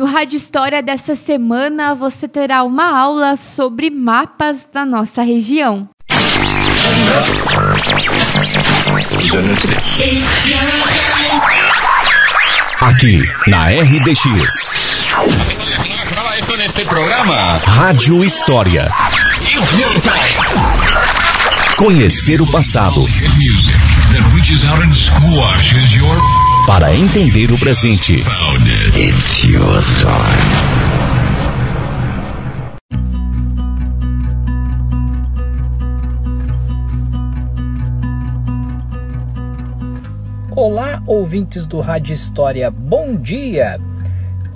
No Rádio História dessa semana você terá uma aula sobre mapas da nossa região. Aqui na RDX. Rádio História. Conhecer o passado. Para entender o presente. Olá, ouvintes do Rádio História, bom dia!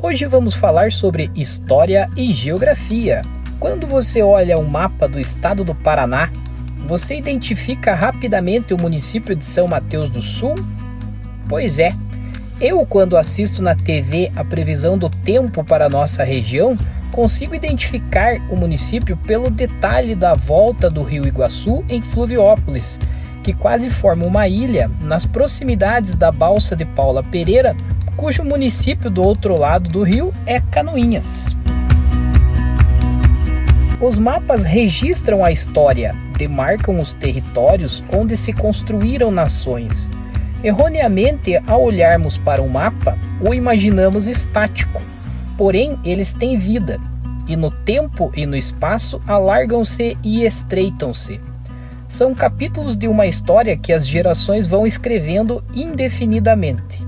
Hoje vamos falar sobre história e geografia. Quando você olha o mapa do estado do Paraná, você identifica rapidamente o município de São Mateus do Sul? Pois é, eu, quando assisto na TV a previsão do tempo para nossa região, consigo identificar o município pelo detalhe da volta do rio Iguaçu em Fluviópolis que quase forma uma ilha nas proximidades da balsa de Paula Pereira, cujo município do outro lado do rio é Canoinhas. Os mapas registram a história, demarcam os territórios onde se construíram nações. Erroneamente, ao olharmos para um mapa, o imaginamos estático, porém eles têm vida, e no tempo e no espaço alargam-se e estreitam-se são capítulos de uma história que as gerações vão escrevendo indefinidamente.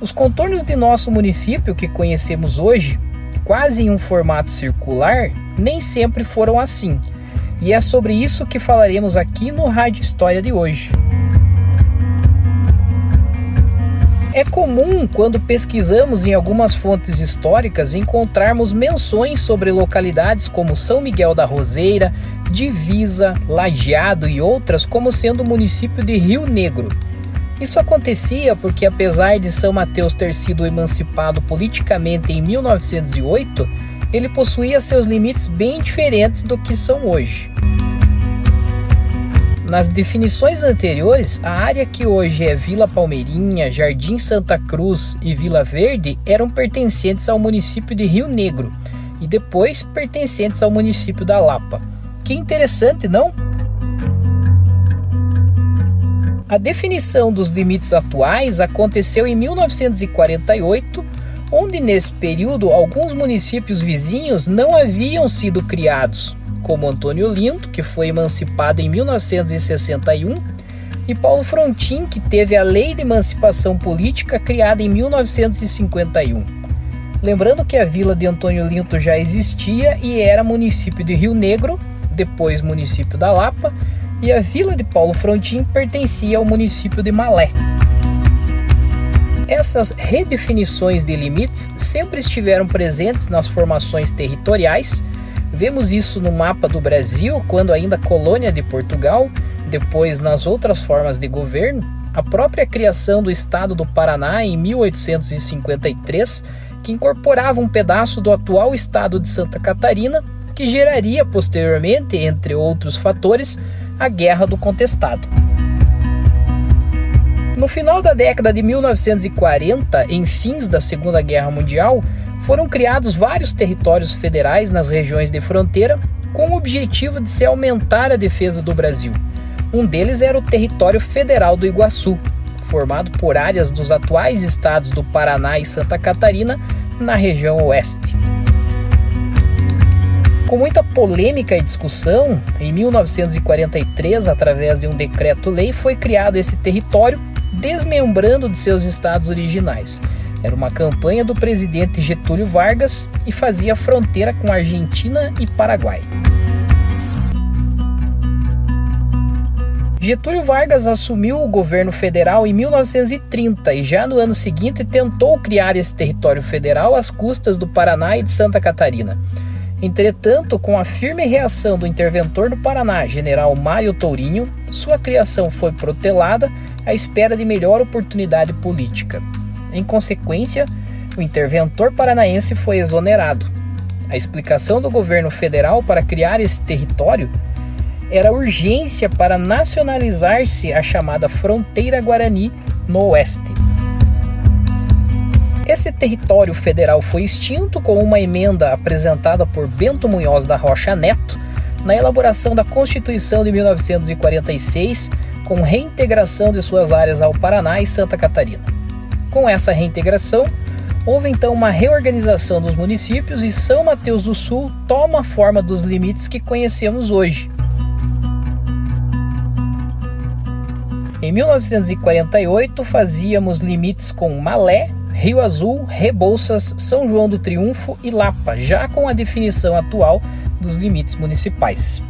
Os contornos de nosso município que conhecemos hoje, quase em um formato circular, nem sempre foram assim. E é sobre isso que falaremos aqui no Rádio História de hoje. É comum, quando pesquisamos em algumas fontes históricas, encontrarmos menções sobre localidades como São Miguel da Roseira, Divisa, Lajeado e outras como sendo o município de Rio Negro. Isso acontecia porque, apesar de São Mateus ter sido emancipado politicamente em 1908, ele possuía seus limites bem diferentes do que são hoje. Nas definições anteriores, a área que hoje é Vila Palmeirinha, Jardim Santa Cruz e Vila Verde eram pertencentes ao município de Rio Negro e depois pertencentes ao município da Lapa. Que interessante, não? A definição dos limites atuais aconteceu em 1948, onde nesse período alguns municípios vizinhos não haviam sido criados, como Antônio Lindo, que foi emancipado em 1961, e Paulo Frontin, que teve a Lei de Emancipação Política criada em 1951. Lembrando que a vila de Antônio Linto já existia e era município de Rio Negro, depois município da Lapa, e a vila de Paulo Frontin pertencia ao município de Malé. Essas redefinições de limites sempre estiveram presentes nas formações territoriais Vemos isso no mapa do Brasil, quando ainda colônia de Portugal, depois nas outras formas de governo, a própria criação do estado do Paraná em 1853, que incorporava um pedaço do atual estado de Santa Catarina, que geraria posteriormente, entre outros fatores, a Guerra do Contestado. No final da década de 1940, em fins da Segunda Guerra Mundial, foram criados vários territórios federais nas regiões de fronteira com o objetivo de se aumentar a defesa do Brasil. Um deles era o Território Federal do Iguaçu, formado por áreas dos atuais estados do Paraná e Santa Catarina, na região oeste. Com muita polêmica e discussão, em 1943, através de um decreto-lei, foi criado esse território, desmembrando de seus estados originais. Era uma campanha do presidente Getúlio Vargas e fazia fronteira com Argentina e Paraguai. Getúlio Vargas assumiu o governo federal em 1930 e já no ano seguinte tentou criar esse território federal às custas do Paraná e de Santa Catarina. Entretanto, com a firme reação do interventor do Paraná, general Mário Tourinho, sua criação foi protelada à espera de melhor oportunidade política. Em consequência, o interventor paranaense foi exonerado. A explicação do governo federal para criar esse território era urgência para nacionalizar-se a chamada fronteira guarani no oeste. Esse território federal foi extinto com uma emenda apresentada por Bento Munhoz da Rocha Neto na elaboração da Constituição de 1946, com reintegração de suas áreas ao Paraná e Santa Catarina. Com essa reintegração, houve então uma reorganização dos municípios e São Mateus do Sul toma a forma dos limites que conhecemos hoje. Em 1948, fazíamos limites com Malé, Rio Azul, Rebouças, São João do Triunfo e Lapa, já com a definição atual dos limites municipais.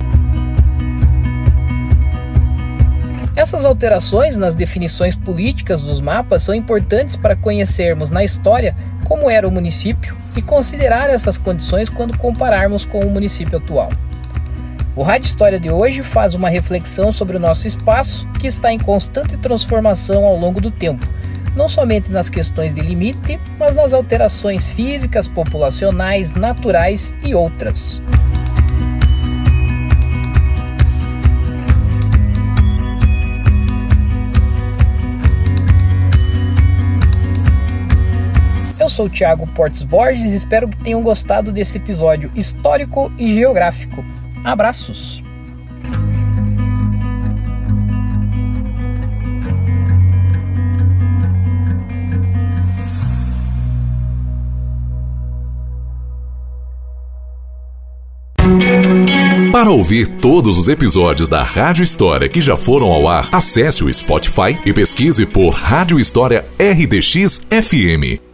Essas alterações nas definições políticas dos mapas são importantes para conhecermos na história como era o município e considerar essas condições quando compararmos com o município atual. O Rádio História de hoje faz uma reflexão sobre o nosso espaço, que está em constante transformação ao longo do tempo, não somente nas questões de limite, mas nas alterações físicas, populacionais, naturais e outras. Sou o Thiago Portes Borges e espero que tenham gostado desse episódio histórico e geográfico. Abraços! Para ouvir todos os episódios da Rádio História que já foram ao ar, acesse o Spotify e pesquise por Rádio História RDX FM.